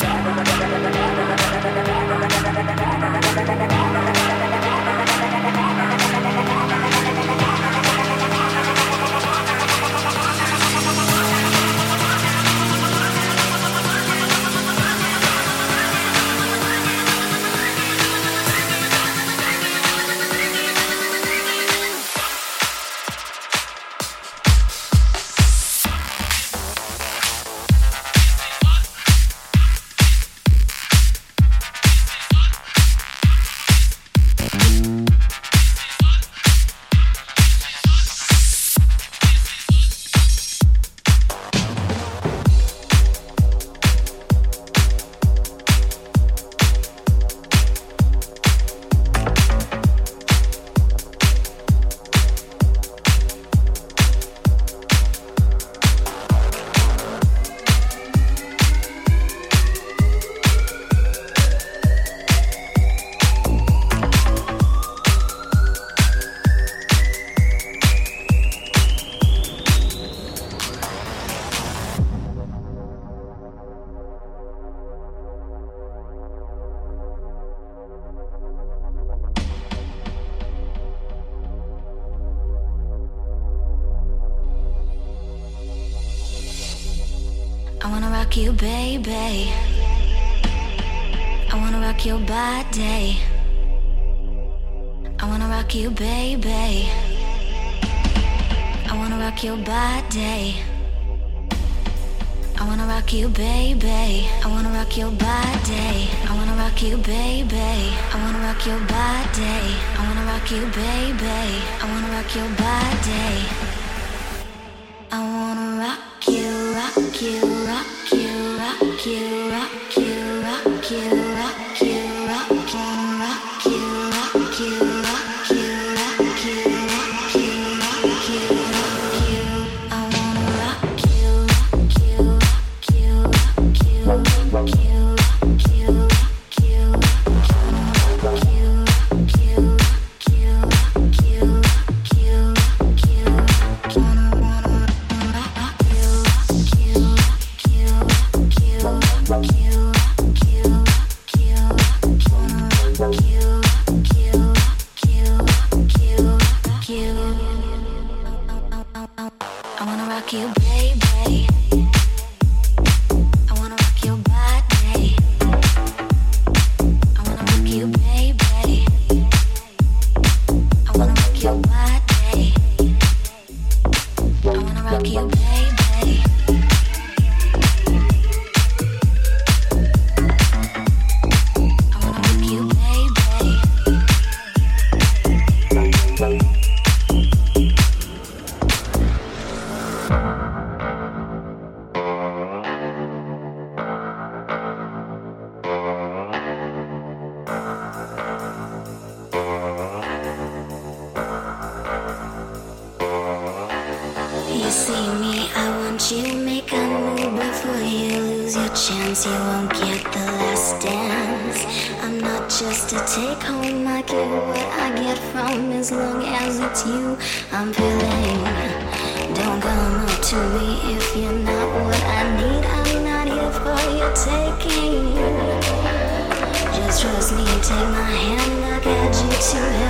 summer. bay. I wanna rock your body. I wanna rock you, baby. I wanna rock your body. I wanna rock you, baby. I wanna rock your body. I wanna rock you, baby. I wanna rock your body. I wanna rock you, baby. I wanna rock your body. I wanna rock you, rock you, rock. see me, I want you. Make a move before you lose your chance. You won't get the last dance. I'm not just a take home. I get what I get from as long as it's you. I'm feeling. Don't come up to me if you're not what I need. I'm not here for your taking. Just trust me, take my hand. I got you to